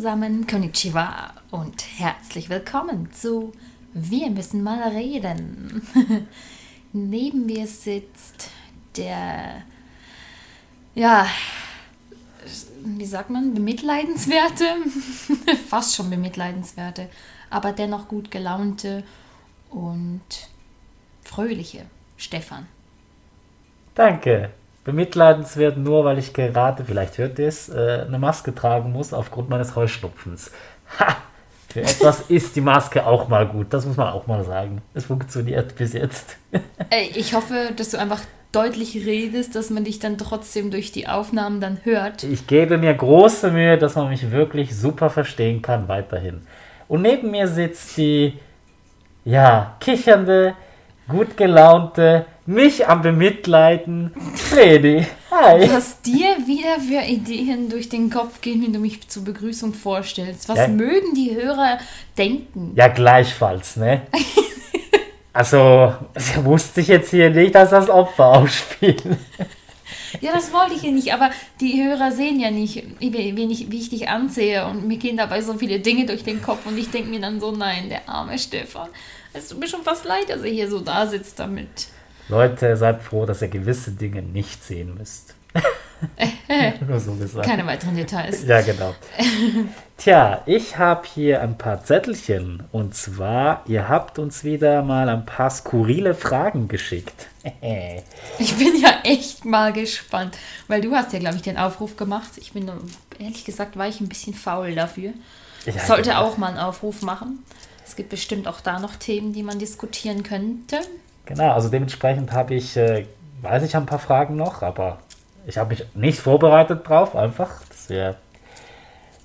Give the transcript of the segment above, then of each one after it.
Zusammen, Konnichiwa und herzlich willkommen zu Wir müssen mal reden. Neben mir sitzt der, ja, wie sagt man, bemitleidenswerte, fast schon bemitleidenswerte, aber dennoch gut gelaunte und fröhliche Stefan. Danke. Bemitleidenswert nur, weil ich gerade, vielleicht hört ihr es, äh, eine Maske tragen muss aufgrund meines Heuschnupfens. Ha! Für etwas ist die Maske auch mal gut, das muss man auch mal sagen. Es funktioniert bis jetzt. Ey, ich hoffe, dass du einfach deutlich redest, dass man dich dann trotzdem durch die Aufnahmen dann hört. Ich gebe mir große Mühe, dass man mich wirklich super verstehen kann weiterhin. Und neben mir sitzt die, ja, kichernde, gut gelaunte, mich am Bemitleiden, Fredi. Hi. Was dir wieder für Ideen durch den Kopf gehen, wenn du mich zur Begrüßung vorstellst. Was Ja. mögen die Hörer denken? Ja, gleichfalls, ne? Also, das wusste ich jetzt hier nicht, dass das Opfer ausspielen. Ja, das wollte ich ja nicht, aber die Hörer sehen ja nicht, wie, wie, ich, wie ich dich ansehe und mir gehen dabei so viele Dinge durch den Kopf und ich denke mir dann so, nein, der arme Stefan. Es tut mir schon fast leid, dass er hier so da sitzt damit. Leute, seid froh, dass ihr gewisse Dinge nicht sehen müsst. Nur so gesagt. Keine weiteren Details. Ja, genau. Tja, ich habe hier ein paar Zettelchen. Und zwar, ihr habt uns wieder mal ein paar skurrile Fragen geschickt. Ich bin ja echt mal gespannt, weil du hast ja, glaube ich, den Aufruf gemacht. Ich bin, ehrlich gesagt, war ich ein bisschen faul dafür. Ja, Sollte genau. auch mal einen Aufruf machen. Es gibt bestimmt auch da noch Themen, die man diskutieren könnte. Genau, also dementsprechend habe ich, äh, weiß ich ein paar Fragen noch, aber ich habe mich nicht vorbereitet drauf, einfach, dass wir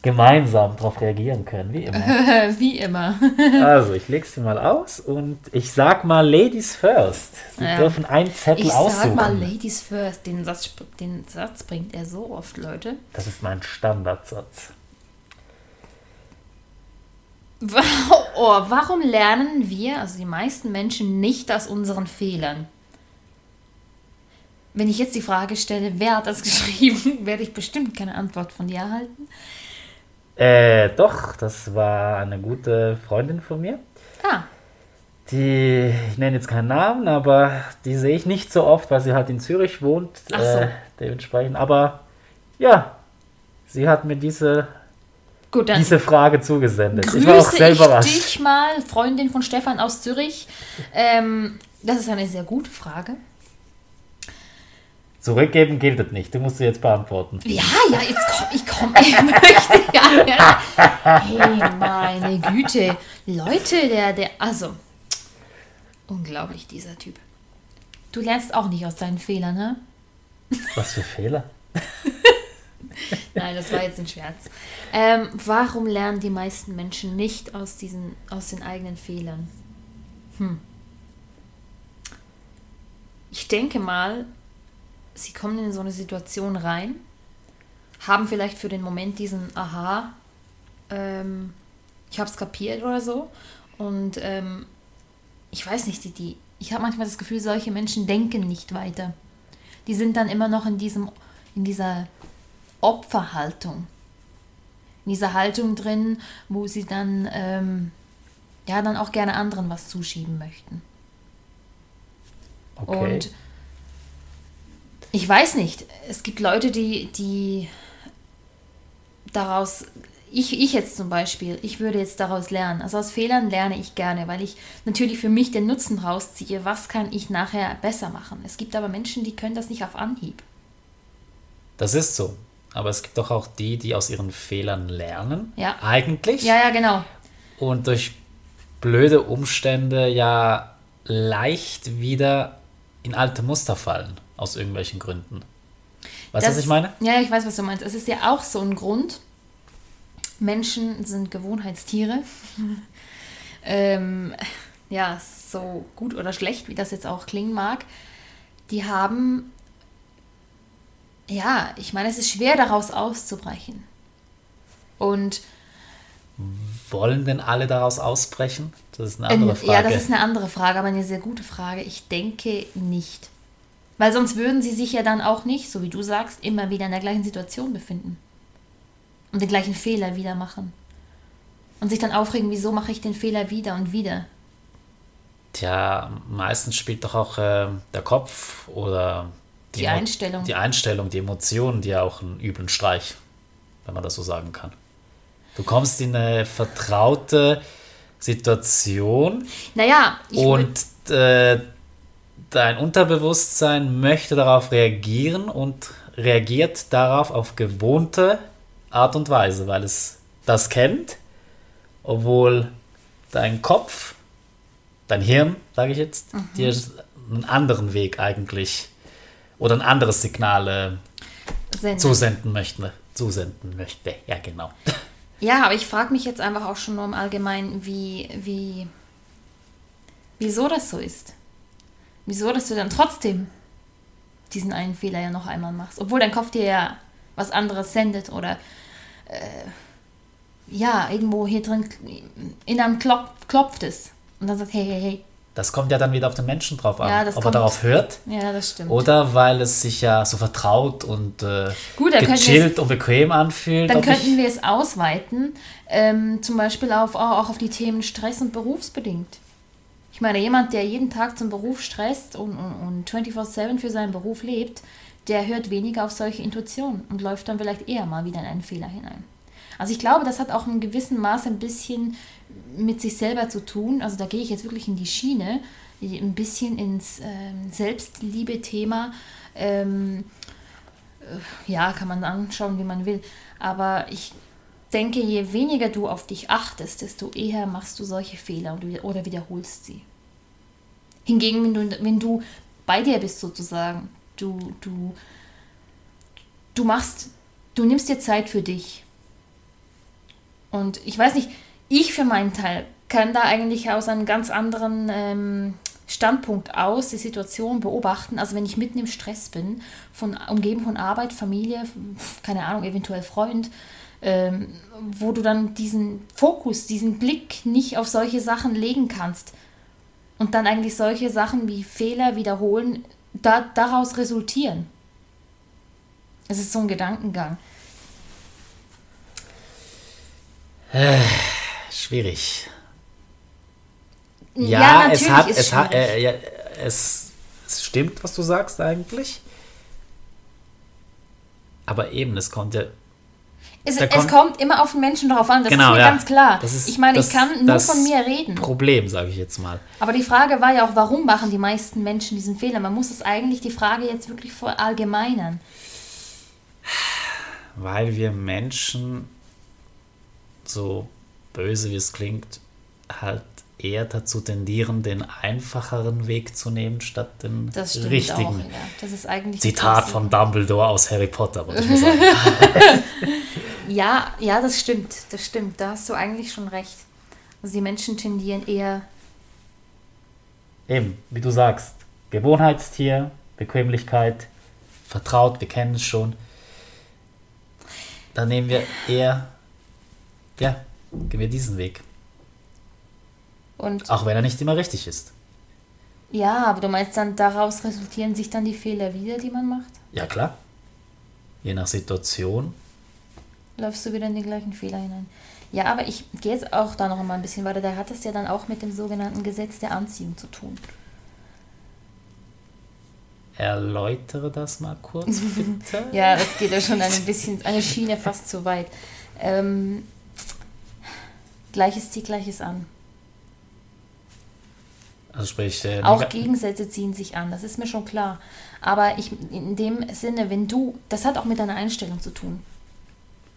gemeinsam darauf reagieren können, wie immer. Wie immer. Also, ich lege sie mal aus und ich sag mal Ladies first. Sie Ja. dürfen einen Zettel Ich aussuchen. sag mal Ladies first. Den Satz, den Satz bringt er so oft, Leute. Das ist mein Standardsatz. Oh, warum lernen wir, also die meisten Menschen, nicht aus unseren Fehlern? Wenn ich jetzt die Frage stelle, wer hat das geschrieben, werde ich bestimmt keine Antwort von dir erhalten. Äh, doch, das war eine gute Freundin von mir. Ah, Die, ich nenne jetzt keinen Namen, aber die sehe ich nicht so oft, weil sie halt in Zürich wohnt. Ach so. Äh, dementsprechend, aber ja, sie hat mir diese, gut, dann diese Frage zugesendet. Ich war auch grüße sehr ich dich mal, Freundin von Stefan aus Zürich. Ähm, das ist eine sehr gute Frage. Zurückgeben gilt es nicht. Du musst sie jetzt beantworten. Ja, ja, jetzt komm, ich komm, ich möchte ja, ja. Hey, meine Güte. Leute, der, der, also, unglaublich, dieser Typ. Du lernst auch nicht aus deinen Fehlern, ne? Was für Fehler? Nein, das war jetzt ein Scherz. Ähm, warum lernen die meisten Menschen nicht aus, diesen, aus den eigenen Fehlern? Hm. Ich denke mal, sie kommen in so eine Situation rein, haben vielleicht für den Moment diesen Aha, ähm, ich habe es kapiert oder so. Und ähm, ich weiß nicht, die, die, ich habe manchmal das Gefühl, solche Menschen denken nicht weiter. Die sind dann immer noch in diesem, in dieser Opferhaltung. In dieser Haltung drin, wo sie dann, ähm, ja, dann auch gerne anderen was zuschieben möchten. Okay. Und ich weiß nicht, es gibt Leute, die, die daraus, ich, ich jetzt zum Beispiel, ich würde jetzt daraus lernen. Also aus Fehlern lerne ich gerne, weil ich natürlich für mich den Nutzen rausziehe, was kann ich nachher besser machen. Es gibt aber Menschen, die können das nicht auf Anhieb. Das ist so. Aber es gibt doch auch die, die aus ihren Fehlern lernen. Ja. Eigentlich. Ja, ja, genau. Und durch blöde Umstände ja leicht wieder in alte Muster fallen. Aus irgendwelchen Gründen. Weißt du, was ich meine? Ja, ich weiß, was du meinst. Es ist ja auch so ein Grund. Menschen sind Gewohnheitstiere. ähm, ja, so gut oder schlecht, wie das jetzt auch klingen mag. Die haben, ja, ich meine, es ist schwer daraus auszubrechen. Und Wollen denn alle daraus ausbrechen? Das ist eine andere Ähm, Frage. Ja, das ist eine andere Frage, aber eine sehr gute Frage. Ich denke nicht. Weil sonst würden sie sich ja dann auch nicht, so wie du sagst, immer wieder in der gleichen Situation befinden. und den gleichen Fehler wieder machen. Und sich dann aufregen, wieso mache ich den Fehler wieder und wieder. Tja, meistens spielt doch auch äh, der Kopf oder die, die Einstellung. Die Einstellung, die Emotionen, die ja auch einen üblen Streich, wenn man das so sagen kann. Du kommst in eine vertraute Situation. Naja, und äh, dein Unterbewusstsein möchte darauf reagieren und reagiert darauf auf gewohnte Art und Weise, weil es das kennt, obwohl dein Kopf, dein Hirn, sage ich jetzt, mhm. dir einen anderen Weg eigentlich oder ein anderes Signal äh, zusenden möchte. Zusenden möchte, ja genau. Ja, aber ich frage mich jetzt einfach auch schon nur im Allgemeinen, wie, wie, wieso das so ist. Wieso, dass du dann trotzdem diesen einen Fehler ja noch einmal machst, obwohl dein Kopf dir ja was anderes sendet oder äh, ja, irgendwo hier drin in einem klopf, klopft es und dann sagt, hey, hey, hey. Das kommt ja dann wieder auf den Menschen drauf an, ja, ob kommt, er darauf hört. Ja, das stimmt. Oder weil es sich ja so vertraut und äh, Gut, gechillt und bequem anfühlt. Dann könnten wir es ausweiten, ähm, zum Beispiel auf, auch auf die Themen Stress und berufsbedingt. Ich meine, jemand, der jeden Tag zum Beruf stresst und, und, und 24-7 für seinen Beruf lebt, der hört weniger auf solche Intuitionen und läuft dann vielleicht eher mal wieder in einen Fehler hinein. Also ich glaube, das hat auch in gewissem Maße ein bisschen mit sich selber zu tun. Also da gehe ich jetzt wirklich in die Schiene, ein bisschen ins ähm, Selbstliebe-Thema. Ähm, äh, ja, kann man anschauen, wie man will. Aber ich denke, je weniger du auf dich achtest, desto eher machst du solche Fehler oder wiederholst sie. Hingegen, wenn du, wenn du bei dir bist sozusagen, du, du, du machst, du nimmst dir Zeit für dich. Und ich weiß nicht, ich für meinen Teil kann da eigentlich aus einem ganz anderen ähm, Standpunkt aus die Situation beobachten. Also wenn ich mitten im Stress bin, von, umgeben von Arbeit, Familie, keine Ahnung, eventuell Freund, ähm, wo du dann diesen Fokus, diesen Blick nicht auf solche Sachen legen kannst und dann eigentlich solche Sachen wie Fehler wiederholen da, daraus resultieren. Es ist so ein Gedankengang. Schwierig. Ja, ja es hat, es hat, äh, ja, es, es stimmt, was du sagst eigentlich. Aber eben, es kommt ja es, es, kommt immer auf den Menschen drauf an, das genau, ist mir ja. ganz klar. Ist, ich meine, ich kann nur von mir reden. Problem, sage ich jetzt mal. Aber die Frage war ja auch, warum machen die meisten Menschen diesen Fehler? Man muss es eigentlich die Frage jetzt wirklich verallgemeinern. Weil wir Menschen, so böse wie es klingt, halt eher dazu tendieren, den einfacheren Weg zu nehmen, statt den das richtigen. Auch, ja. Das ist eigentlich Zitat von Dumbledore aus Harry Potter, würde ich mal sagen. ja, ja, das stimmt. Das stimmt. Da hast du eigentlich schon recht. Also die Menschen tendieren eher. Eben, wie du sagst, Gewohnheitstier, Bequemlichkeit, vertraut, wir kennen es schon. Dann nehmen wir eher, ja, gehen wir diesen Weg. Und Auch wenn er nicht immer richtig ist. Ja, aber du meinst dann, daraus resultieren sich dann die Fehler wieder, die man macht? Ja, klar. Je nach Situation. Läufst du wieder in den gleichen Fehler hinein. Ja, aber ich gehe jetzt auch da noch mal ein bisschen weiter. Da hat es ja dann auch mit dem sogenannten Gesetz der Anziehung zu tun. Erläutere das mal kurz, bitte. ja, das geht ja schon ein bisschen, eine Schiene fast zu weit. Ähm, Gleiches zieht Gleiches an. Also sprich, äh, auch Gegensätze ziehen sich an, das ist mir schon klar. Aber ich, in dem Sinne, wenn du, das hat auch mit deiner Einstellung zu tun.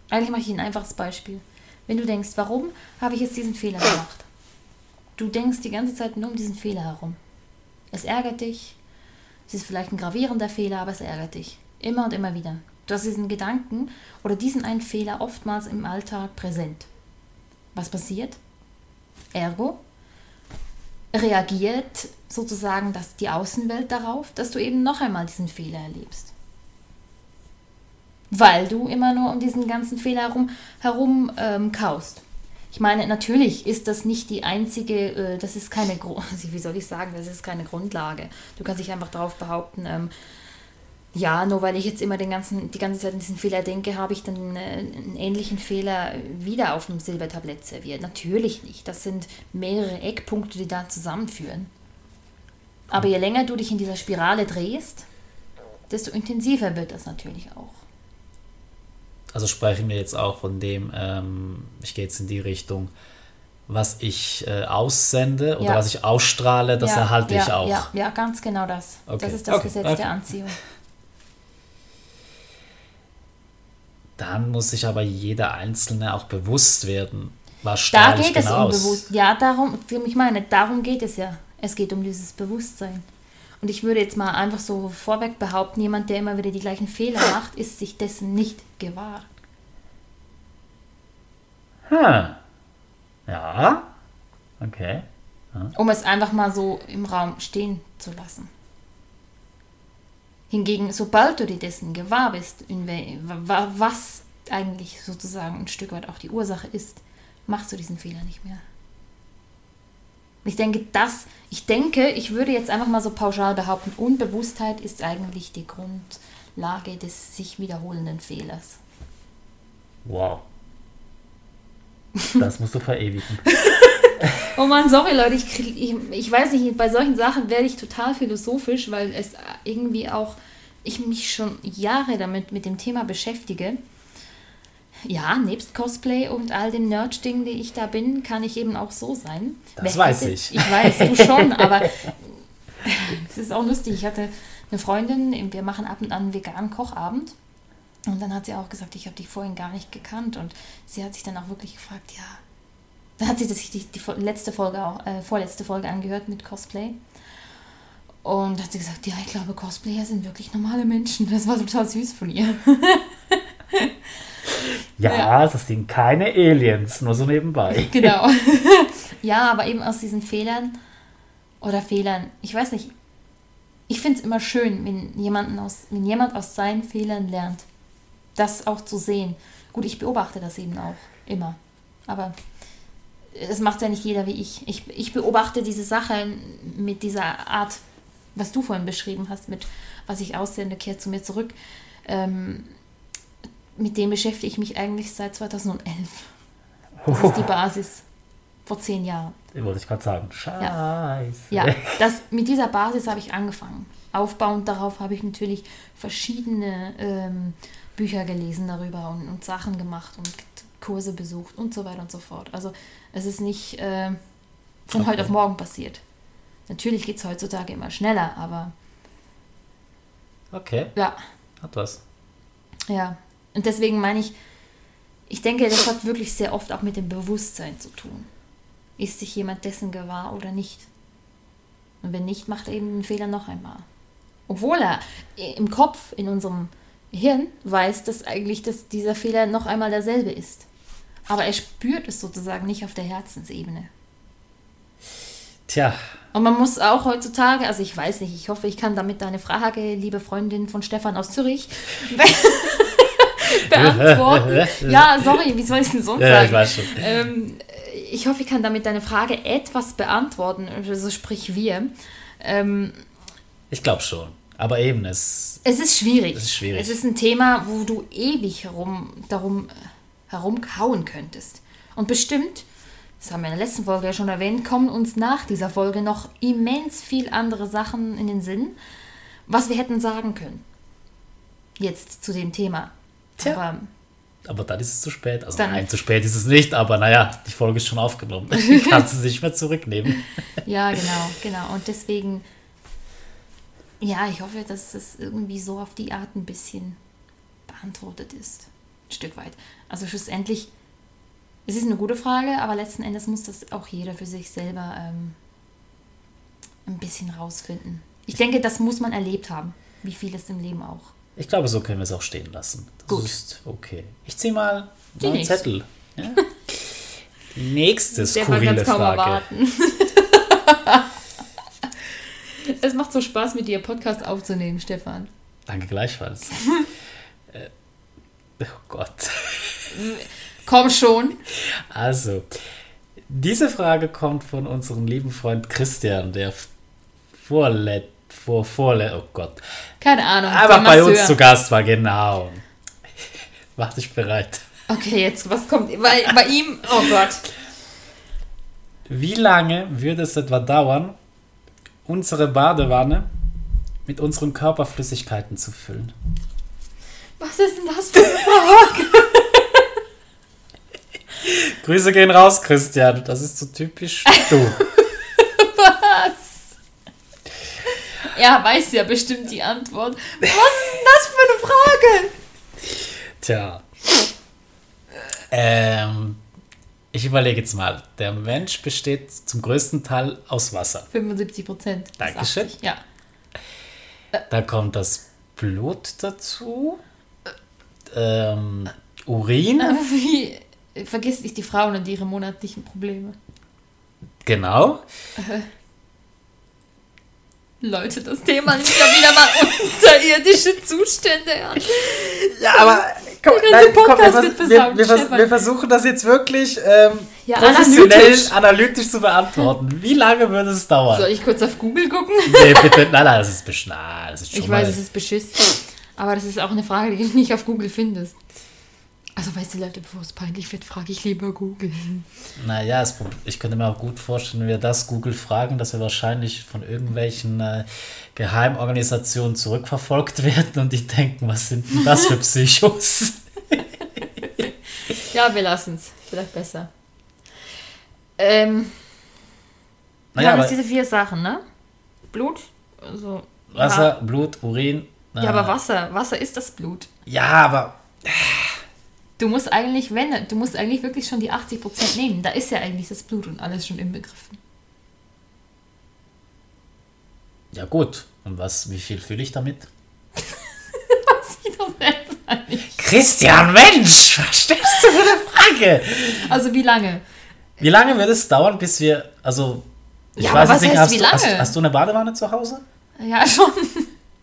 Eigentlich mache ich ein einfaches Beispiel. Wenn du denkst, warum habe ich jetzt diesen Fehler gemacht? Du denkst die ganze Zeit nur um diesen Fehler herum. Es ärgert dich. Es ist vielleicht ein gravierender Fehler, aber es ärgert dich. Immer und immer wieder. Du hast diesen Gedanken oder diesen einen Fehler oftmals im Alltag präsent. Was passiert? Ergo, reagiert sozusagen dass die Außenwelt darauf, dass du eben noch einmal diesen Fehler erlebst. Weil du immer nur um diesen ganzen Fehler herum, herum ähm, kaust. Ich meine, natürlich ist das nicht die einzige, äh, das ist keine, wie soll ich sagen, das ist keine Grundlage. Du kannst dich einfach darauf behaupten, ähm, Ja, nur weil ich jetzt immer den ganzen, die ganze Zeit an diesen Fehler denke, habe ich dann äh, einen ähnlichen Fehler wieder auf dem Silbertablett serviert. Natürlich nicht. Das sind mehrere Eckpunkte, die da zusammenführen. Aber je länger du dich in dieser Spirale drehst, desto intensiver wird das natürlich auch. Also sprechen wir jetzt auch von dem, ähm, ich gehe jetzt in die Richtung, was ich äh, aussende oder Ja. was ich ausstrahle, das ja, erhalte ja, ich auch. Ja, ja, ganz genau das. Okay. Das ist das Okay, Gesetz okay. der Anziehung. Dann muss sich aber jeder Einzelne auch bewusst werden, was Da strahle ich geht es genau um aus. Bewusstsein. Ja, darum, ich meine, darum geht es ja. Es geht um dieses Bewusstsein. Und ich würde jetzt mal einfach so vorweg behaupten, jemand, der immer wieder die gleichen Fehler macht, ist sich dessen nicht gewahr. Hm. Ja. Okay. Um es einfach mal so im Raum stehen zu lassen. Hingegen, sobald du dir dessen gewahr bist, was eigentlich sozusagen ein Stück weit auch die Ursache ist, machst du diesen Fehler nicht mehr. Ich denke, das, ich denke, ich würde jetzt einfach mal so pauschal behaupten, Unbewusstheit ist eigentlich die Grundlage des sich wiederholenden Fehlers. Wow. Das musst du verewigen. Oh Mann, sorry Leute, ich, ich, ich weiß nicht, bei solchen Sachen werde ich total philosophisch, weil es irgendwie auch, ich mich schon Jahre damit mit dem Thema beschäftige. Ja, nebst Cosplay und all dem Nerd-Ding, die ich da bin, kann ich eben auch so sein. Das Wer weiß hätte- ich. Ich weiß, du schon, aber es ist auch lustig. Ich hatte eine Freundin, wir machen ab und an einen veganen Kochabend. Und dann hat sie auch gesagt, ich habe dich vorhin gar nicht gekannt. Und sie hat sich dann auch wirklich gefragt, ja, da hat sie sich die, die letzte Folge auch, äh, vorletzte Folge angehört mit Cosplay. Und hat sie gesagt, ja, ich glaube, Cosplayer sind wirklich normale Menschen. Das war total süß von ihr. Ja, das sind keine Aliens, nur so nebenbei. genau. ja, aber eben aus diesen Fehlern oder Fehlern, ich weiß nicht. Ich finde es immer schön, wenn, jemanden aus, wenn jemand aus seinen Fehlern lernt. Das auch zu sehen. Gut, ich beobachte das eben auch immer. Aber es macht ja nicht jeder wie ich. ich. Ich beobachte diese Sache mit dieser Art, was du vorhin beschrieben hast, mit was ich aussende, kehrt zu mir zurück. Ähm, mit dem beschäftige ich mich eigentlich seit 2011. Das ist die Basis. Vor zehn Jahren. Wollte ich gerade sagen. Scheiße. Ja, das, mit dieser Basis habe ich angefangen. Aufbauend darauf habe ich natürlich verschiedene ähm, Bücher gelesen darüber und, und Sachen gemacht und Kurse besucht und so weiter und so fort. Also es ist nicht äh, von Okay. heute auf morgen passiert. Natürlich geht es heutzutage immer schneller, aber Okay, ja, hat was. ja. Und deswegen meine ich, ich denke, das hat wirklich sehr oft auch mit dem Bewusstsein zu tun. Ist sich jemand dessen gewahr oder nicht? Und wenn nicht, macht er eben den Fehler noch einmal. Obwohl er im Kopf, in unserem Hirn, weiß, dass eigentlich dass dieser Fehler noch einmal derselbe ist. Aber er spürt es sozusagen nicht auf der Herzensebene. Tja, Und man muss auch heutzutage, also ich weiß nicht, ich hoffe, ich kann damit deine Frage, liebe Freundin von Stefan aus Zürich, beantworten. ja, sorry, wie soll ich denn sonst ja, sagen? ich weiß schon. Ähm, ich hoffe, ich kann damit deine Frage etwas beantworten, also sprich wir. Ähm, Ich glaube schon. Aber eben, es. es ist schwierig. Es ist schwierig. Es ist ein Thema, wo du ewig herum, darum herumkauen könntest. Und bestimmt, das haben wir in der letzten Folge ja schon erwähnt, kommen uns nach dieser Folge noch immens viel andere Sachen in den Sinn, was wir hätten sagen können. Jetzt zu dem Thema. Tja. Aber Aber dann ist es zu spät. Also Dann- nein, zu spät ist es nicht, aber naja, die Folge ist schon aufgenommen. Kannst du sie nicht mehr zurücknehmen. Ja, genau, genau. Und deswegen, ja, ich hoffe, dass es irgendwie so auf die Art ein bisschen beantwortet ist. Ein Stück weit. Also schlussendlich, es ist eine gute Frage, aber letzten Endes muss das auch jeder für sich selber ähm, ein bisschen rausfinden. Ich denke, das muss man erlebt haben, wie vieles im Leben auch. Ich glaube, so können wir es auch stehen lassen. Das Gut. ist okay. Ich ziehe mal Die einen nächste. Zettel. Ja? Die nächste Stefan skurrile Frage. erwarten. es macht so Spaß, mit dir Podcast aufzunehmen, Stefan. Danke gleichfalls. oh Gott. Komm schon. Also, diese Frage kommt von unserem lieben Freund Christian, der vorlet, vor, vorlet, oh Gott, keine Ahnung. Aber der bei uns zu Gast war, genau. Mach dich bereit. Okay, jetzt, was kommt bei, bei ihm? Oh Gott. Wie lange würde es etwa dauern, unsere Badewanne mit unseren Körperflüssigkeiten zu füllen? Was ist denn das für eine Frage? Grüße gehen raus, Christian. Das ist so typisch du. Was? Er weiß ja bestimmt die Antwort. Was ist denn das für eine Frage? Tja. Ähm, ich überlege jetzt mal. Der Mensch besteht zum größten Teil aus Wasser. 75 Prozent. Dankeschön. Ja. Da kommt das Blut dazu. Ähm, Urin. Wie, vergiss nicht die Frauen und ihre monatlichen Probleme. Genau. Leute, das Thema nimmt ja wieder mal unterirdische Zustände an. Ja, aber komm, nein, komm, wir, vers- wir, wir, vers- wir versuchen das jetzt wirklich ähm, Ja, professionell analytisch. analytisch. zu beantworten. Wie lange würde es dauern? Soll ich kurz auf Google gucken? Nee, bitte, nein, nein, das ist schon Ich weiß, es ist beschiss. Aber das ist auch eine Frage, die du nicht auf Google findest. Also, weißt du, Leute, bevor es peinlich wird, frage ich lieber Google. Naja, es ich könnte mir auch gut vorstellen, wenn wir das Google fragen, dass wir wahrscheinlich von irgendwelchen äh, Geheimorganisationen zurückverfolgt werden und die denken, was sind denn das für Psychos? Ja, wir lassen es. Vielleicht besser. Ähm, wir Naja, haben aber jetzt diese vier Sachen, ne? Blut, also. Wasser, Blut, Urin. Ja, ja, aber Wasser. Wasser ist das Blut. Ja, aber Du musst eigentlich, wenn, du musst eigentlich wirklich schon die 80% nehmen. Da ist ja eigentlich das Blut und alles schon inbegriffen. ja gut. Und was, wie viel fühle ich damit? Christian, Mensch, was stellst du für eine Frage? Also wie lange? Wie lange wird es dauern, bis wir, also, ich Ja, weiß jetzt nicht, hast wie du, hast, lange? hast du eine Badewanne zu Hause? Ja, schon.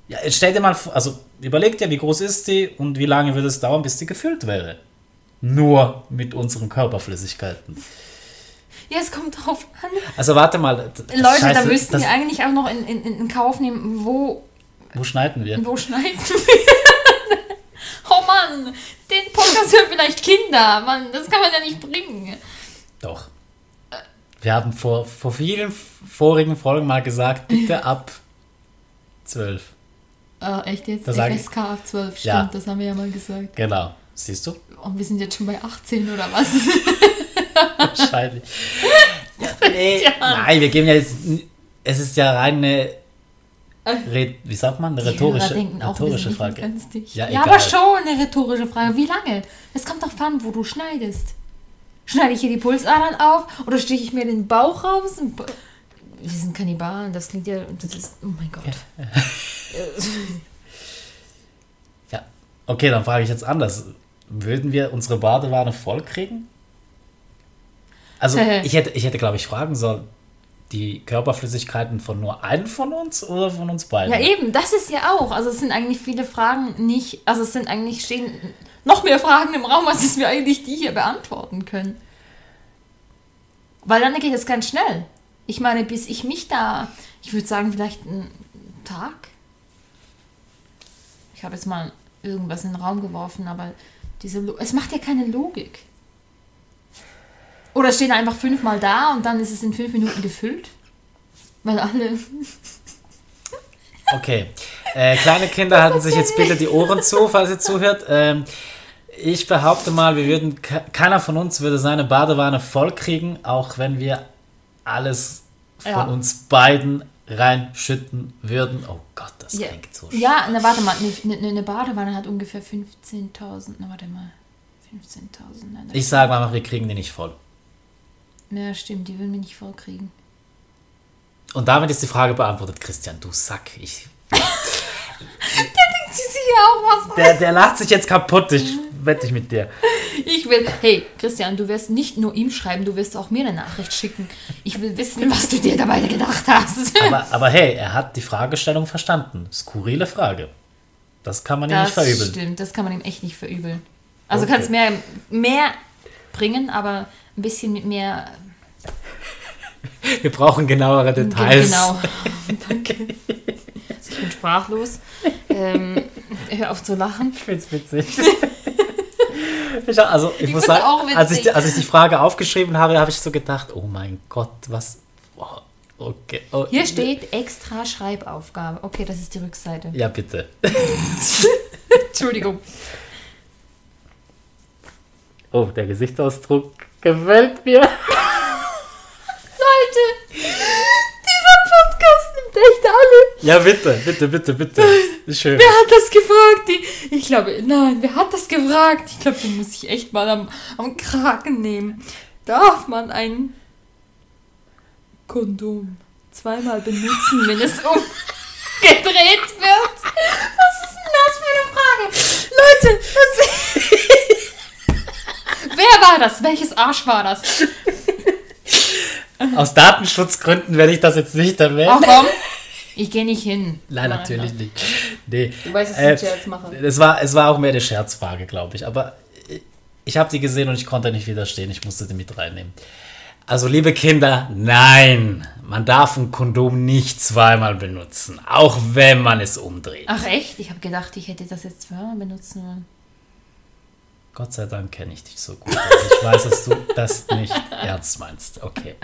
Ja, jetzt stell dir mal vor, also überleg dir, wie groß ist die und wie lange würde es dauern, bis die gefüllt wäre. Nur mit unseren Körperflüssigkeiten. Ja, es kommt drauf an. Also warte mal. Leute, da Scheiße, müssten das, wir eigentlich auch noch in, in, in Kauf nehmen, wo, Wo schneiden wir? wo schneiden wir. oh Mann, den Podcast hören vielleicht Kinder. Mann, das kann man ja nicht bringen. Doch. Wir haben vor, vor vielen vorigen Folgen mal gesagt, bitte ab 12. Äh, echt jetzt? Da sag ich- FSK ab 12, stimmt, Ja. das haben wir ja mal gesagt. Genau. Siehst du? Und wir sind jetzt schon bei 18 oder was? Wahrscheinlich. Ja, nee, nein, wir geben ja jetzt. Es ist ja rein eine. Re, wie sagt man? Eine Die rhetorische, auch, rhetorische sind Frage. Ja, Ja, aber schon eine rhetorische Frage. Wie lange? Es kommt doch an, wo du schneidest. Schneide ich hier die Pulsadern auf oder steche ich mir den Bauch raus? Wir sind Kannibalen, das klingt ja. Das ist, oh mein Gott. Ja. Okay, dann frage ich jetzt anders. Würden wir unsere Badewanne voll kriegen? Also, ich hätte, ich hätte glaube ich, fragen sollen, die Körperflüssigkeiten von nur einem von uns oder von uns beiden? Ja, eben, das ist ja auch. Also es sind eigentlich viele Fragen nicht, also es sind eigentlich stehen noch mehr Fragen im Raum, als dass wir eigentlich die hier beantworten können. Weil dann geht es ganz schnell. Ich meine, bis ich mich da, ich würde sagen, vielleicht einen Tag. Ich habe jetzt mal irgendwas in den Raum geworfen, aber diese, Lo- es macht ja keine Logik. Oder stehen einfach fünfmal da und dann ist es in fünf Minuten gefüllt? Weil alle Okay. Äh, kleine Kinder halten sich jetzt bitte die Ohren zu, falls ihr zuhört. Ähm, ich behaupte mal, wir würden, ke- keiner von uns würde seine Badewanne voll kriegen, auch wenn wir alles von Ja. uns beiden reinschütten würden. Oh Gott, das Ja, klingt so ja na, warte mal, eine ne, ne Badewanne hat ungefähr 15.000. Na, warte mal. 15.000. nein, das- Ich sage mal, wir kriegen die nicht voll. Ja, stimmt, die würden wir nicht vollkriegen. Und damit ist die Frage beantwortet, Christian, du Sack. Ich, Sie sieht ja auch was. der, der lacht sich jetzt kaputt, ich wette ich mit dir. Ich will, hey, Christian, du wirst nicht nur ihm schreiben, du wirst auch mir eine Nachricht schicken. Ich will wissen, was du dir dabei gedacht hast. Aber, aber hey, er hat die Fragestellung verstanden. Skurrile Frage. Das kann man ihm nicht Das verübeln. stimmt, das kann man ihm echt nicht verübeln. Also Okay. kannst mehr, mehr bringen, aber ein bisschen mit mehr. Wir brauchen genauere Details. Genau. Danke. Also ich bin sprachlos. Äh, ähm, hör auf zu lachen. Ich find's witzig. Ich, also, ich, Ich muss sagen, als ich, als ich die Frage aufgeschrieben habe, habe ich so gedacht, oh mein Gott, was. Oh, okay. Oh, Hier steht extra Schreibaufgabe. Okay, das ist die Rückseite. Ja, bitte. Entschuldigung. Oh, der Gesichtsausdruck gefällt mir. Leute, echt alle. Ja, bitte, bitte, bitte, bitte. Ist schön. Wer hat das gefragt? Die, ich glaube, nein, wer hat das gefragt? Ich glaube, den muss ich echt mal am, am Kragen nehmen. Darf man ein Kondom zweimal benutzen, wenn es umgedreht wird? Was ist denn das für eine Frage? Leute, was Wer war das? Welches Arsch war das? Aus Datenschutzgründen werde ich das jetzt nicht erwähnen. Ach komm, ich gehe nicht hin. Nein, natürlich nicht. Nee. Du weißt, dass ich Äh, einen Scherz mache. Es war, es war auch mehr eine Scherzfrage, glaube ich. Aber ich habe die gesehen und ich konnte nicht widerstehen. Ich musste die mit reinnehmen. Also, liebe Kinder, nein, man darf ein Kondom nicht zweimal benutzen, auch wenn man es umdreht. Ach echt? Ich habe gedacht, ich hätte das jetzt zweimal benutzen wollen. Gott sei Dank kenne ich dich so gut. Also ich weiß, dass du das nicht ernst meinst. Okay.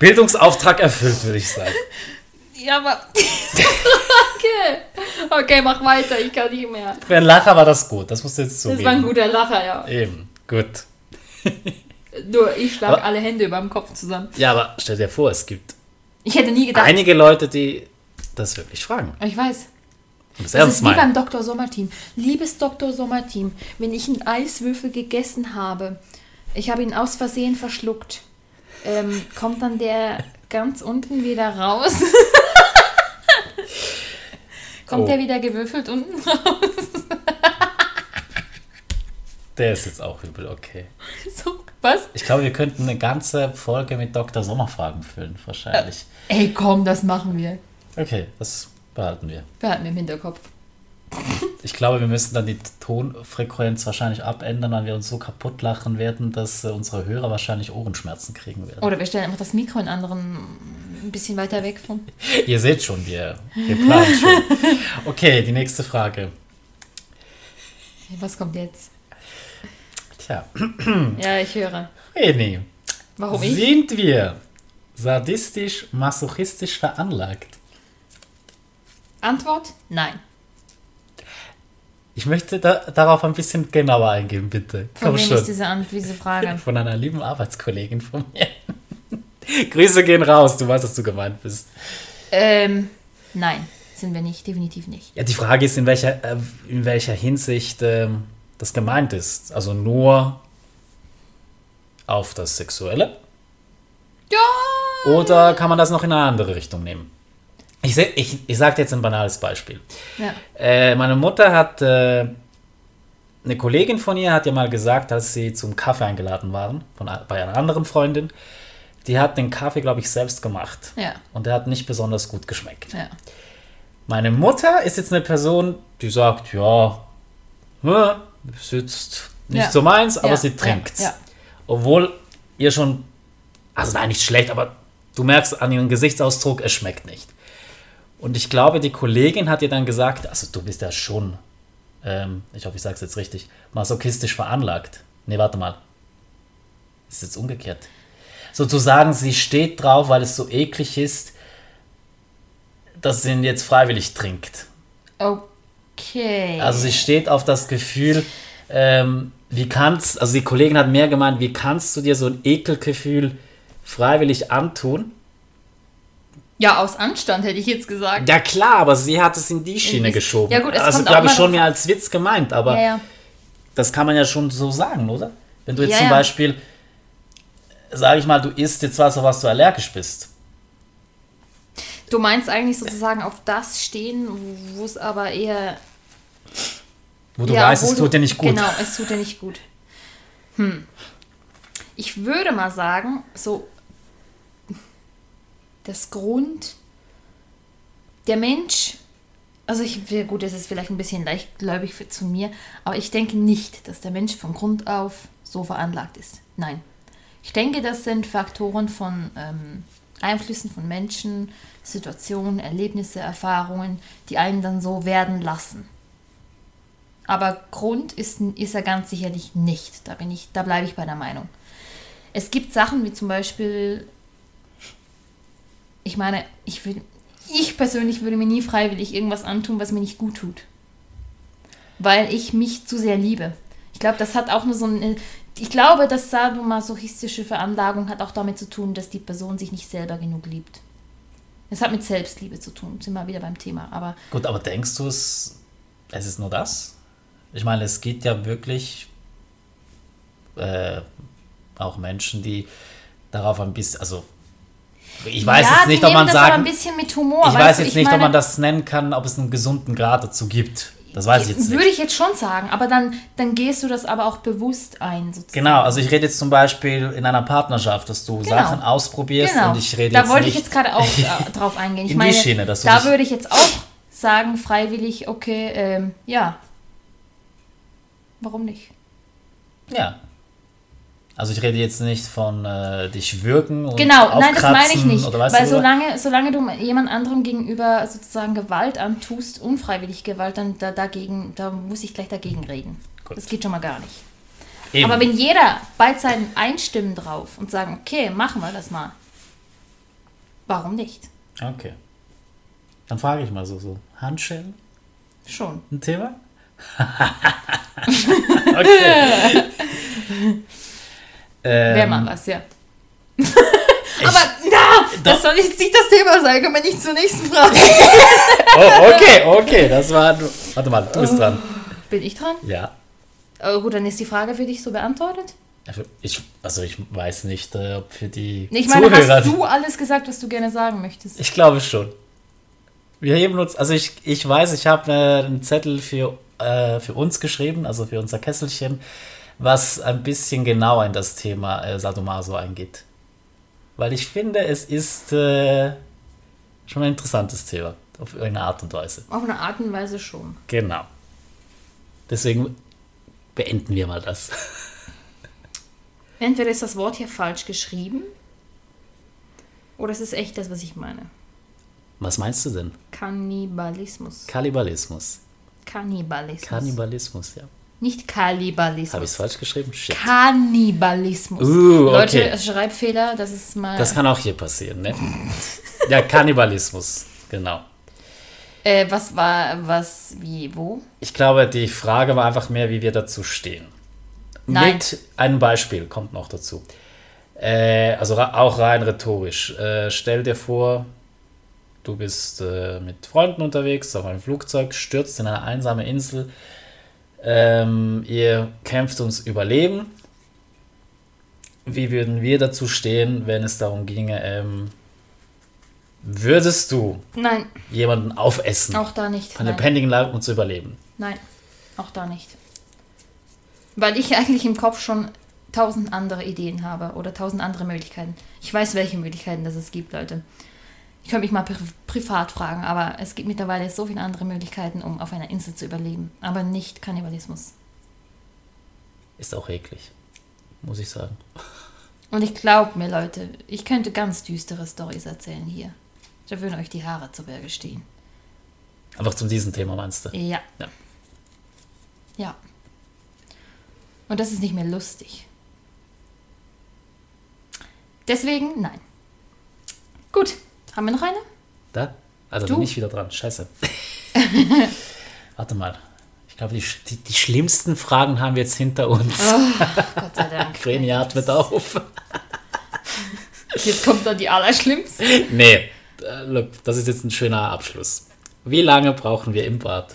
Bildungsauftrag erfüllt, würde ich sagen. Ja, aber. okay. Okay, mach weiter, ich kann nicht mehr. Für einen Lacher war das gut, das musst du jetzt Das zugeben. war ein guter Lacher, ja. Eben, gut. Nur ich schlage alle Hände über dem Kopf zusammen. Ja, aber stell dir vor, es gibt Ich hätte nie gedacht. einige Leute, die das wirklich fragen. ich weiß. Das Das ist wie beim. Dr. Sommerteam. Liebes Dr. Sommerteam, wenn ich einen Eiswürfel gegessen habe, ich habe ihn aus Versehen verschluckt, ähm, kommt dann der ganz unten wieder raus? kommt Oh. der wieder gewürfelt unten raus? Der ist jetzt auch übel, okay. So, was? Ich glaube, wir könnten eine ganze Folge mit Dr. Sommerfragen füllen, wahrscheinlich. Ey, komm, das machen wir. Okay, das behalten wir. Wir hatten im Hinterkopf. Ich glaube, wir müssen dann die Tonfrequenz wahrscheinlich abändern, weil wir uns so kaputt lachen werden, dass äh, unsere Hörer wahrscheinlich Ohrenschmerzen kriegen werden. Oder wir stellen einfach das Mikro in anderen ein bisschen weiter weg von. Ihr seht schon, wir, wir planen schon. Okay, die nächste Frage. Was kommt jetzt? Tja, Ja, ich höre. Reni, Warum ich? sind wir sadistisch, masochistisch veranlagt? Antwort? Nein. Ich möchte da, darauf ein bisschen genauer eingehen, bitte. Von Komm wem schon. ist diese, diese Frage? Von einer lieben Arbeitskollegin von mir. Grüße gehen raus, du weißt, dass du gemeint bist. ähm, nein, sind wir nicht, definitiv nicht. Ja, die Frage ist, in welcher, äh, in welcher Hinsicht ähm, das gemeint ist. Also nur auf das Sexuelle? Ja! Oder kann man das noch in eine andere Richtung nehmen? Ich, ich, ich sage jetzt ein banales Beispiel. ja. Äh, meine Mutter hat, äh, eine Kollegin von ihr hat ja mal gesagt, als sie zum Kaffee eingeladen waren, von, bei einer anderen Freundin, die hat den Kaffee, glaube ich, selbst gemacht. Ja, Und der hat nicht besonders gut geschmeckt. ja. Meine Mutter ist jetzt eine Person, die sagt, ja, hm, ist jetzt nicht so meins, aber sie trinkt. Obwohl ihr schon, also nein, nicht schlecht, aber du merkst an ihrem Gesichtsausdruck, es schmeckt nicht. Und ich glaube, die Kollegin hat ihr dann gesagt, also du bist ja schon, ähm, ich hoffe, ich sage es jetzt richtig, masochistisch veranlagt. Nee, warte mal. Das ist jetzt umgekehrt. Sozusagen, sie steht drauf, weil es so eklig ist, dass sie ihn jetzt freiwillig trinkt. Okay. Also sie steht auf das Gefühl, ähm, wie kannst, also die Kollegin hat mehr gemeint, wie kannst du dir so ein Ekelgefühl freiwillig antun? Ja, aus Anstand hätte ich jetzt gesagt. Ja klar, aber sie hat es in die Schiene Ist- geschoben. ja gut, es also glaube ich schon mehr als Witz gemeint, aber Ja, ja. das kann man ja schon so sagen, oder? Wenn du jetzt Ja, zum. Beispiel, sage ich mal, du isst jetzt was, auf was du allergisch bist. Du meinst eigentlich sozusagen auf das stehen, wo es aber eher. Wo du weißt, es obwohl tut dir nicht gut. Genau, es tut dir nicht gut. Hm. Ich würde mal sagen, so. Das Grund. Der Mensch. Also ich gut, das ist vielleicht ein bisschen leichtgläubig für, zu mir, aber ich denke nicht, dass der Mensch von Grund auf so veranlagt ist. Nein. Ich denke, das sind Faktoren von ähm, Einflüssen von Menschen, Situationen, Erlebnisse, Erfahrungen, die einen dann so werden lassen. Aber Grund ist, ist er ganz sicherlich nicht. Da, bin ich, da bleibe ich bei der Meinung. Es gibt Sachen wie zum Beispiel, ich meine, ich, will, ich persönlich würde mir nie freiwillig irgendwas antun, was mir nicht gut tut. Weil ich mich zu sehr liebe. Ich glaube, das hat auch nur so eine. Ich glaube, dass sadomasochistische Veranlagung hat auch damit zu tun, dass die Person sich nicht selber genug liebt. Es hat mit Selbstliebe zu tun, sind wir wieder beim Thema. Aber Gut, aber denkst du es, es ist nur das? Ich meine, es geht ja wirklich äh, auch Menschen, die darauf ein bisschen, also ich weiß ja, jetzt nicht, die ob man das sagen, ein bisschen mit Humor. ich weiß jetzt nicht, ob meine, man das nennen kann, ob es einen gesunden Grad dazu gibt. Das weiß ich jetzt Würde nicht. ich jetzt schon sagen, aber dann, dann gehst du das aber auch bewusst ein. Sozusagen. Genau, also ich rede jetzt zum Beispiel in einer Partnerschaft, dass du Genau. Sachen ausprobierst Genau. und ich rede da jetzt wollte nicht. ich jetzt gerade auch äh, drauf eingehen. Ich in die meine, Schiene, dass du da würde ich jetzt auch sagen, freiwillig, okay, ähm, ja. Warum nicht? Ja. Also ich rede jetzt nicht von äh, dich würgen und Genau, nein, das meine ich nicht. Oder weißt Weil du, solange, solange du jemand anderem gegenüber sozusagen Gewalt antust, unfreiwillig Gewalt, dann da, dagegen, da muss ich gleich dagegen reden. Gut. Das geht schon mal gar nicht. Eben. Aber wenn jeder beide Seiten einstimmen drauf und sagen, okay, machen wir das mal. Warum nicht? Okay. Dann frage ich mal so, so Handschellen, Schon. ein Thema? okay. ähm, Wäre mal was, ja. Aber na, das soll jetzt nicht das Thema sein. Können wir nicht zur nächsten Frage. Oh, okay, okay, das war. Warte mal, du bist dran. Bin ich dran? Ja. Oh, gut, dann ist die Frage für dich so beantwortet. Ich, also ich weiß nicht, äh, ob für die Ich meine, Zuhörer. hast du alles gesagt, was du gerne sagen möchtest? Ich glaube schon. Wir heben uns, also ich, ich weiß, ich habe äh, einen Zettel für, äh, für uns geschrieben, also für unser Kesselchen, was ein bisschen genauer in das Thema äh, Sadomaso eingeht. Weil ich finde, es ist äh, schon ein interessantes Thema, auf irgendeine Art und Weise. Auf eine Art und Weise schon. Genau. Deswegen beenden wir mal das. Entweder ist das Wort hier falsch geschrieben oder es ist echt das, was ich meine. Was meinst du denn? Kannibalismus. Kannibalismus. Kannibalismus. Kannibalismus, ja. Nicht Kannibalismus. Habe ich es falsch geschrieben? Shit. Kannibalismus. Uh, Leute, okay. Schreibfehler, das ist mal. Das kann auch hier passieren, ne? Ja, Kannibalismus, genau. äh, was war, was, wie, wo? Ich glaube, die Frage war einfach mehr, wie wir dazu stehen. Nein. Mit einem Beispiel kommt noch dazu. Äh, also auch rein rhetorisch. Äh, stell dir vor, du bist äh, mit Freunden unterwegs auf einem Flugzeug, stürzt in eine einsame Insel. Ähm, ihr kämpft ums Überleben. Wie würden wir dazu stehen, wenn es darum ginge, ähm, würdest du Nein, jemanden aufessen, auch da nicht. von der. Pending Lage um zu überleben? Nein, auch da nicht. Weil ich eigentlich im Kopf schon tausend andere Ideen habe oder tausend andere Möglichkeiten. Ich weiß, welche Möglichkeiten das es gibt, Leute. Ich könnte mich mal pri privat fragen, aber es gibt mittlerweile so viele andere Möglichkeiten, um auf einer Insel zu überleben. Aber nicht Kannibalismus. Ist auch eklig, muss ich sagen. Und ich glaube mir, Leute, ich könnte ganz düstere Stories erzählen hier. Da würden euch die Haare zu Berge stehen. Einfach zu diesem Thema meinst du? Ja. Ja. Ja. Und das ist nicht mehr lustig. Deswegen, nein. Gut, haben wir noch eine? Da? Also Du. bin ich wieder dran. Scheiße. Warte mal. Ich glaube, die, die, die schlimmsten Fragen haben wir jetzt hinter uns. Gott sei Dank. Vreni atmet auf. Jetzt kommt dann die Allerschlimmste. nee, äh, das ist jetzt ein schöner Abschluss. Wie lange brauchen wir im Bad?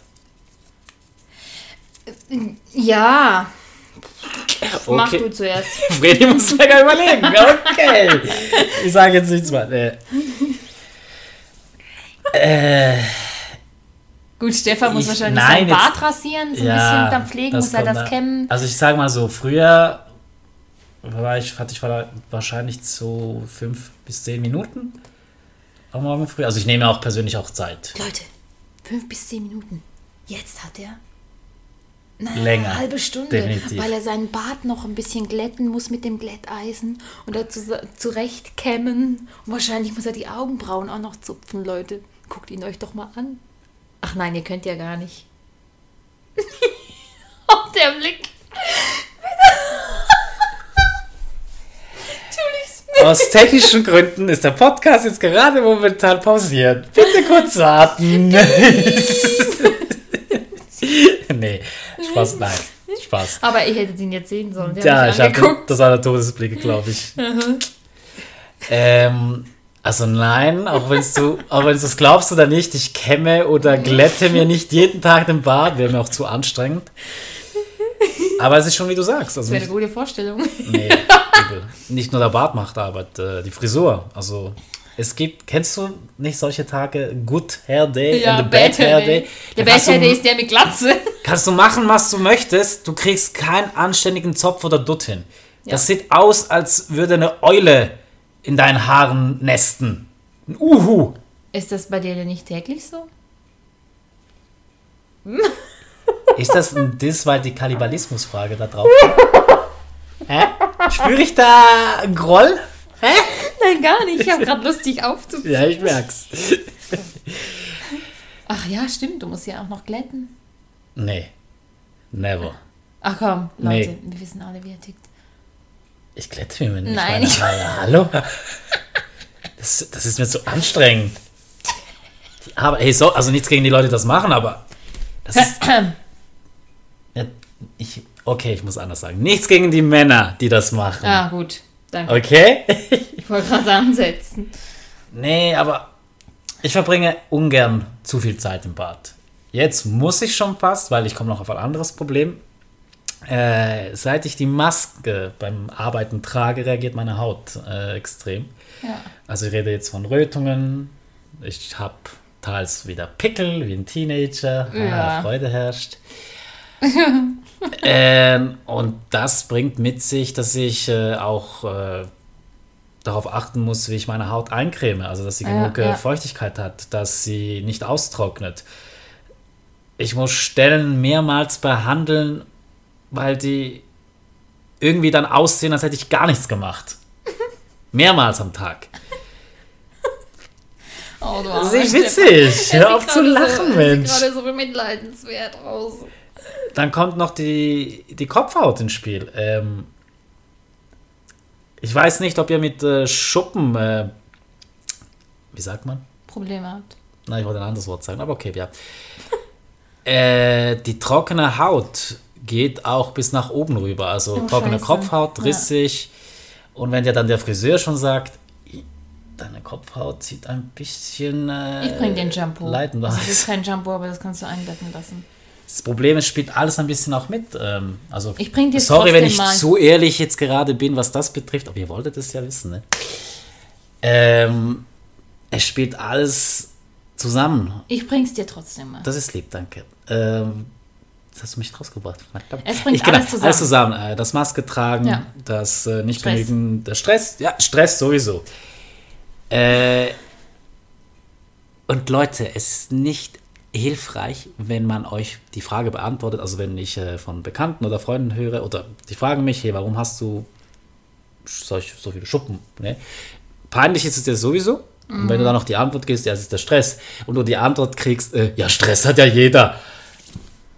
Ja, mach Okay. du zuerst. Vreni muss länger überlegen. Okay. Ich sage jetzt nichts mehr. Äh, Gut, Stefan muss Ich- wahrscheinlich nein, sein Bart rasieren, so ein ja, bisschen dann pflegen, muss er das da- kämmen. Also ich sage mal so, früher war ich, hatte ich wahrscheinlich so fünf bis zehn Minuten am Morgen früh. Also ich nehme auch persönlich auch Zeit. Leute, fünf bis zehn Minuten. Jetzt hat er länger. Eine halbe Stunde, Definitiv. weil er seinen Bart noch ein bisschen glätten muss mit dem Glätteisen und dazu zurechtkämmen. Und wahrscheinlich muss er die Augenbrauen auch noch zupfen, Leute. Guckt ihn euch doch mal an. Ach nein, ihr könnt ja gar nicht. oh, der Blick. Aus technischen Gründen ist der Podcast jetzt gerade momentan pausiert. Bitte kurz warten. nee, Spaß, nein. Spaß. Aber ihr hättet ihn jetzt sehen sollen. Der Ja, ich habe das war der Todesblick, glaube ich. ähm, also nein, auch wenn du, auch wenn du es glaubst oder nicht, ich kämme oder glätte mir nicht jeden Tag den Bart, wäre mir auch zu anstrengend. Aber es ist schon wie du sagst. Also Das wäre eine gute Vorstellung. nee, nicht nur der Bart macht Arbeit, äh, die Frisur. Also es gibt, kennst du nicht solche Tage? Good Hair Day and the Bad Hair Day. Der Bad Hair Day ist der mit Glatze. Kannst du machen, was du möchtest. Du kriegst keinen anständigen Zopf oder Dutt hin. Das Ja. sieht aus, als würde eine Eule in deinen Haaren nesten. Ein Uhu. Ist das bei dir denn nicht täglich so? Ist das ein Diss, weil die Kannibalismusfrage da drauf Hä? Spüre ich da Groll? Hä? Nein, gar nicht. Ich habe gerade lustig aufzuziehen. Ja, ich merk's. Ach ja, stimmt. Du musst ja auch noch glätten. Nee. Never. Ach komm, Leute, Nee. wir wissen alle, wie er tickt. Ich glätte mir nicht Nein, meine Haare. Hallo? Das, das ist mir zu anstrengend. Die Arbeit, hey, so, also nichts gegen die Leute, die das machen, aber das ist. Ja, ich, okay, ich muss anders sagen. Nichts gegen die Männer, die das machen. ah, gut. Danke. Okay? Ich wollte gerade ansetzen. nee, aber ich verbringe ungern zu viel Zeit im Bad. Jetzt muss ich schon fast, weil ich komme noch auf ein anderes Problem. Äh, seit ich die Maske beim Arbeiten trage, reagiert meine Haut äh, extrem. Ja. Also ich rede jetzt von Rötungen. Ich habe teils wieder Pickel, wie ein Teenager. Ja. Ah, Freude herrscht. ähm, und das bringt mit sich, dass ich äh, auch äh, darauf achten muss, wie ich meine Haut eincreme. Also dass sie Ja, genug äh, ja. Feuchtigkeit hat, dass sie nicht austrocknet. Ich muss Stellen mehrmals behandeln, weil die irgendwie dann aussehen, als hätte ich gar nichts gemacht. Mehrmals am Tag. Oh, du Das ist witzig. Hör auf zu lachen, so, Mensch. Sieht gerade so bemitleidenswert aus. Dann kommt noch die, die Kopfhaut ins Spiel. Ähm, ich weiß nicht, ob ihr mit äh, Schuppen, äh, wie sagt man? Probleme habt. Nein, ich wollte ein anderes Wort sagen, aber okay, ja. äh, die trockene Haut geht auch bis nach oben rüber. Also Oh, trockene Scheiße. Kopfhaut, Ja. rissig. Und wenn dir dann der Friseur schon sagt, "I- deine Kopfhaut sieht ein bisschen äh, Ich bring den Shampoo. leidend Also, das ist kein Shampoo, aber das kannst du einbetten lassen. Das Problem ist, spielt alles ein bisschen auch mit. Ähm, also, Ich bring dir sorry, wenn ich mal. so ehrlich jetzt gerade bin, was das betrifft, aber ihr wolltet es ja wissen, ne? Ähm, es spielt alles zusammen. Ich bring's dir trotzdem mal. Das ist lieb, danke. Ähm, das hast du mich rausgebracht. Verdammt. Es bringt ich, genau, alles zusammen. Alles zusammen. Äh, das Maske tragen, Ja. das äh, nicht Stress. genügend der Stress. Ja, Stress sowieso. Äh, und Leute, es ist nicht hilfreich, wenn man euch die Frage beantwortet, also wenn ich äh, von Bekannten oder Freunden höre oder die fragen mich, hey, warum hast du solch, so viele Schuppen? Ne? Peinlich ist es dir sowieso. Und Mhm. wenn du dann noch die Antwort gibst, ja, es ist der Stress, und du die Antwort kriegst, äh, ja, Stress hat ja jeder.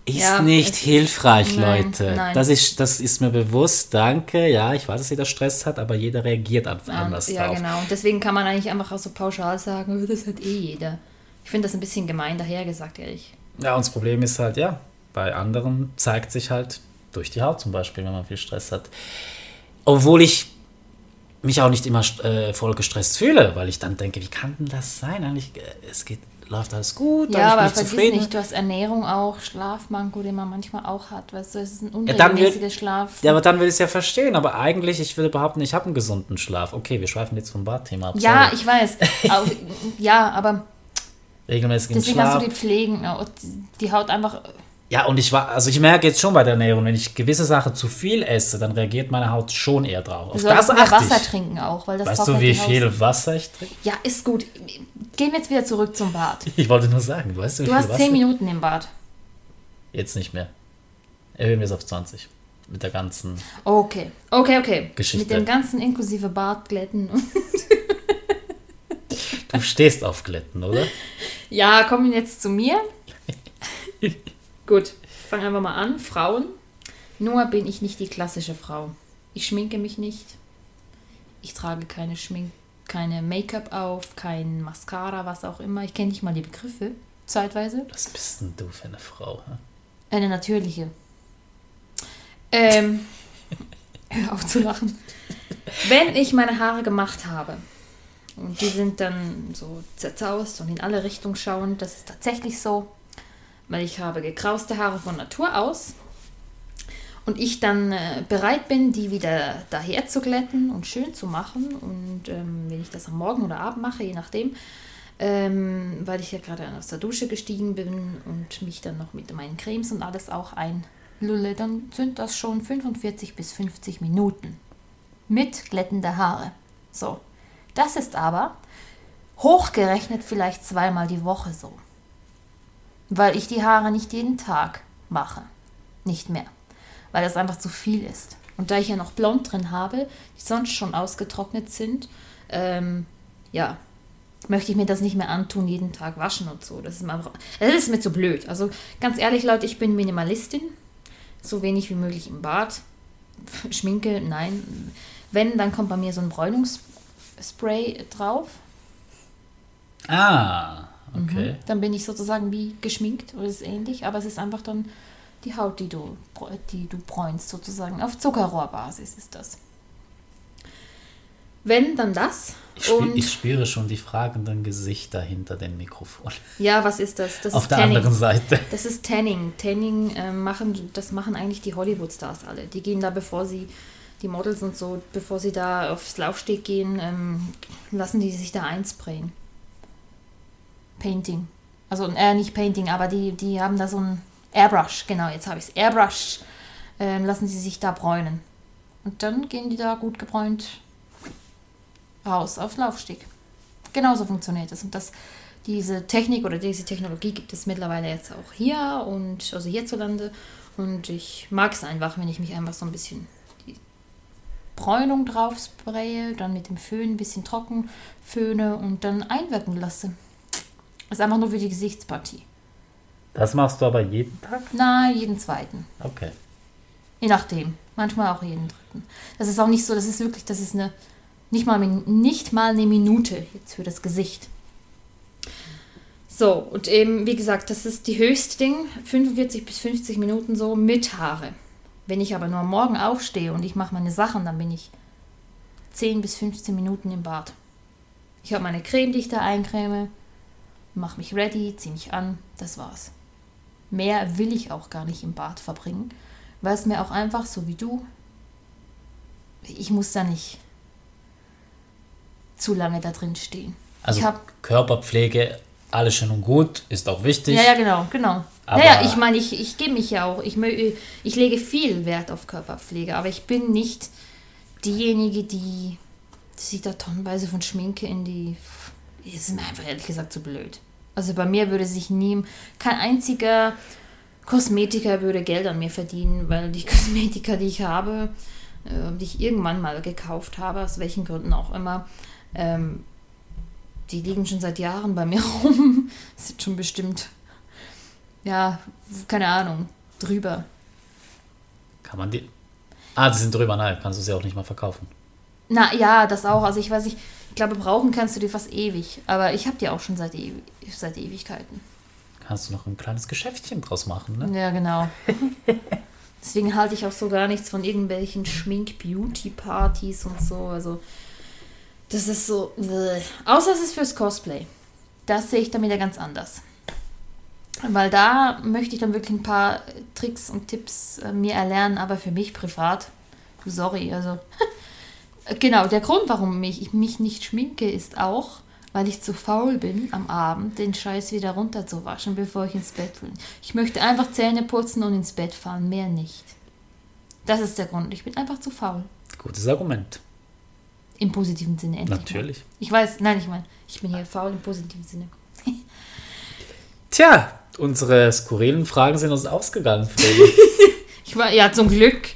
Ist Ja, nicht es ist- hilfreich, Nein, Leute. nein. Das, ist, das ist mir bewusst, danke. Ja, ich weiß, dass jeder Stress hat, aber jeder reagiert an- anders ja, drauf. genau. Und deswegen kann man eigentlich einfach auch so pauschal sagen, das hat eh jeder. Ich finde das ein bisschen gemein dahergesagt, ehrlich. Ja, und das Problem ist halt, ja, bei anderen zeigt sich halt durch die Haut zum Beispiel, wenn man viel Stress hat. Obwohl ich mich auch nicht immer äh, voll gestresst fühle, weil ich dann denke, wie kann denn das sein? Eigentlich, äh, es geht, läuft alles gut, Ja, aber ich vergiss nicht, du hast Ernährung auch, Schlafmanko, den man manchmal auch hat. Weißt du, es ist ein Ja, unregelmäßiger Schlaf. Ja, aber dann will ich es ja verstehen. Aber eigentlich, ich würde behaupten, ich habe einen gesunden Schlaf. Okay, wir schweifen jetzt vom Badthema ab. Ja, sorry. ich weiß. Auf, ja, aber regelmäßigen deswegen Schlaf. kannst du die pflegen. ja, Die Haut einfach. Ja, und ich war, also ich merke jetzt schon bei der Ernährung, wenn ich gewisse Sachen zu viel esse, dann reagiert meine Haut schon eher drauf. Du Auf das achte Wasser ich. trinken auch, weil das Weißt du, wie viel Wasser ich trinke? Ja, ist gut. Gehen wir jetzt wieder zurück zum Bad. Ich wollte nur sagen, weißt du, wie Du viel hast Wasser? zehn Minuten im Bad. Jetzt nicht mehr. Erhöhen wir es auf 20. Mit der ganzen. Okay, okay, okay. Geschichte. Mit dem ganzen inklusive Bartglätten. Du stehst auf Glätten, oder? ja, kommen jetzt zu mir. Gut, fangen einfach mal an. Frauen. Nur bin ich nicht die klassische Frau. Ich schminke mich nicht. Ich trage keine Schmink, keine Make-up auf, kein Mascara, was auch immer. Ich kenne nicht mal die Begriffe, zeitweise. Was bist denn du für eine Frau? hä? Eine natürliche. Ähm, hör auf zu lachen. Wenn ich meine Haare gemacht habe und die sind dann so zerzaust und in alle Richtungen schauend, das ist tatsächlich so, weil ich habe gekrauste Haare von Natur aus. Und ich dann äh, bereit bin, die wieder daher zu glätten und schön zu machen. Und ähm, wenn ich das am Morgen oder Abend mache, je nachdem, ähm, weil ich ja gerade aus der Dusche gestiegen bin und mich dann noch mit meinen Cremes und alles auch einlulle, dann sind das schon 45 bis 50 Minuten mit glättender Haare. So, das ist aber hochgerechnet vielleicht zweimal die Woche so, weil ich die Haare nicht jeden Tag mache, nicht mehr, weil das einfach zu viel ist. Und da ich ja noch blond drin habe, die sonst schon ausgetrocknet sind, ähm, ja, möchte ich mir das nicht mehr antun, jeden Tag waschen und so. Das ist mir, einfach, das ist mir zu blöd. Also ganz ehrlich, Leute, ich bin Minimalistin. So wenig wie möglich im Bad. Schminke, nein. Wenn, dann kommt bei mir so ein Bräunungsspray drauf. Ah, okay. Dann bin ich sozusagen wie geschminkt oder ist ähnlich, aber es ist einfach dann die Haut, die du, die du bräunst, sozusagen. Auf Zuckerrohrbasis ist das. Wenn, dann das. Ich, spür, Und ich spüre schon die fragenden Gesichter hinter dem Mikrofon. ja, was ist das? Das Auf ist der Tanning. anderen Seite. Das ist Tanning. Tanning ähm, machen, das machen eigentlich die Hollywood-Stars alle. Die gehen da, bevor sie, die Models und so, bevor sie da aufs Laufsteg gehen, ähm, lassen die sich da einsprayen. Painting. Also, äh, nicht Painting, aber die, die haben da so ein Airbrush, genau, jetzt habe ich es. Airbrush ähm, lassen sie sich da bräunen. Und dann gehen die da gut gebräunt raus aufs Laufsteg. Genauso funktioniert es. Und das, diese Technik oder diese Technologie gibt es mittlerweile jetzt auch hier und also hierzulande. Und ich mag es einfach, wenn ich mich einfach so ein bisschen die Bräunung drauf spraye, dann mit dem Föhn ein bisschen trocken föhne und dann einwirken lasse. Das ist einfach nur für die Gesichtspartie. Das machst du aber jeden Tag? Na, jeden zweiten. Okay. Je nachdem. Manchmal auch jeden dritten. Das ist auch nicht so, das ist wirklich, das ist eine, nicht mal, nicht mal eine Minute jetzt für das Gesicht. So, und eben, wie gesagt, das ist die höchste Ding, 45 bis 50 Minuten so mit Haare. Wenn ich aber nur am Morgen aufstehe und ich mache meine Sachen, dann bin ich 10 bis 15 Minuten im Bad. Ich habe meine Creme, die ich da eincreme, mache mich ready, ziehe mich an, das war's. Mehr will ich auch gar nicht im Bad verbringen, weil es mir auch einfach, so wie du, ich muss da nicht zu lange da drin stehen. Also Körperpflege, alles schön und gut, ist auch wichtig. ja, ja, genau, genau. Aber- naja, ich meine, ich, ich gebe mich ja auch, ich, ich lege viel Wert auf Körperpflege, aber ich bin nicht diejenige, die, die sich da tonnenweise von Schminke in die... Es ist mir einfach ehrlich gesagt zu blöd. Also bei mir würde sich nie, kein einziger Kosmetiker würde Geld an mir verdienen, weil die Kosmetika, die ich habe, äh, die ich irgendwann mal gekauft habe, aus welchen Gründen auch immer, ähm, die liegen schon seit Jahren bei mir rum. Sind schon bestimmt, ja, keine Ahnung, drüber. Kann man die. Ah, die sind drüber, nein, kannst du sie auch nicht mal verkaufen. Na ja, das auch. Also ich weiß nicht, ich glaube, brauchen kannst du die fast ewig. Aber ich habe die auch schon seit, ewi seit Ewigkeiten. Kannst du noch ein kleines Geschäftchen draus machen, ne? Ja, genau. Deswegen halte ich auch so gar nichts von irgendwelchen Schmink-Beauty-Partys und so. Also, das ist so. Bäh. Außer es ist fürs Cosplay. Das sehe ich dann wieder ganz anders. Weil da möchte ich dann wirklich ein paar Tricks und Tipps äh, mir erlernen, aber für mich privat. Sorry, also. genau, der Grund, warum ich, ich mich nicht schminke, ist auch, weil ich zu faul bin, am Abend den Scheiß wieder runterzuwaschen, bevor ich ins Bett will. Ich möchte einfach Zähne putzen und ins Bett fahren, mehr nicht. Das ist der Grund. Ich bin einfach zu faul. Gutes Argument. Im positiven Sinne endlich. mal. Natürlich. Ich weiß, nein, ich meine, ich bin hier faul im positiven Sinne. Tja, unsere skurrilen Fragen sind uns ausgegangen, Ich war, ja, zum Glück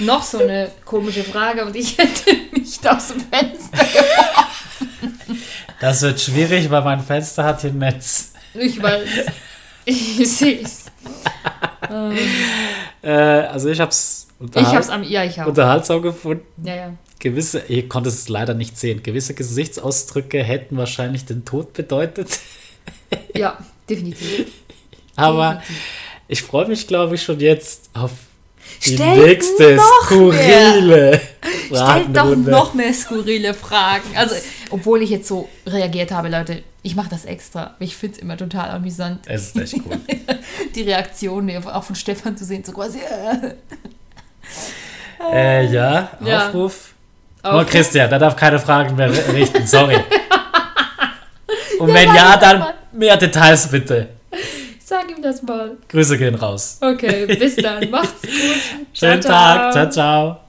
noch so eine komische Frage und ich hätte nicht aus dem Fenster geworfen. Das wird schwierig, weil mein Fenster hat hier ein Netz. Ich weiß. Ich sehe es. Äh, also ich hab's, Ich unterhalt, hab's am. Ja, ich auch. unterhaltsam gefunden. Ja, ja. Gewisse, ihr konntet es leider nicht sehen, gewisse Gesichtsausdrücke hätten wahrscheinlich den Tod bedeutet. Ja, definitiv. Aber Definitiv. ich freue mich, glaube ich, schon jetzt auf die Stellt nächste noch skurrile Stellt doch noch mehr skurrile Fragen. Also, obwohl ich jetzt so reagiert habe, Leute, ich mache das extra. Ich finde es immer total amüsant, Es ist echt cool. die Reaktionen auch von Stefan zu sehen, so quasi. Äh, ja, Ja. Aufruf. Nur Christian, der darf keine Fragen mehr richten, sorry. Und Ja, wenn ja, dann mehr Details bitte. Sag ihm das mal. Grüße gehen raus. Okay, bis dann. Macht's gut. Schönen Ciao, Tag. ciao. Ciao, ciao.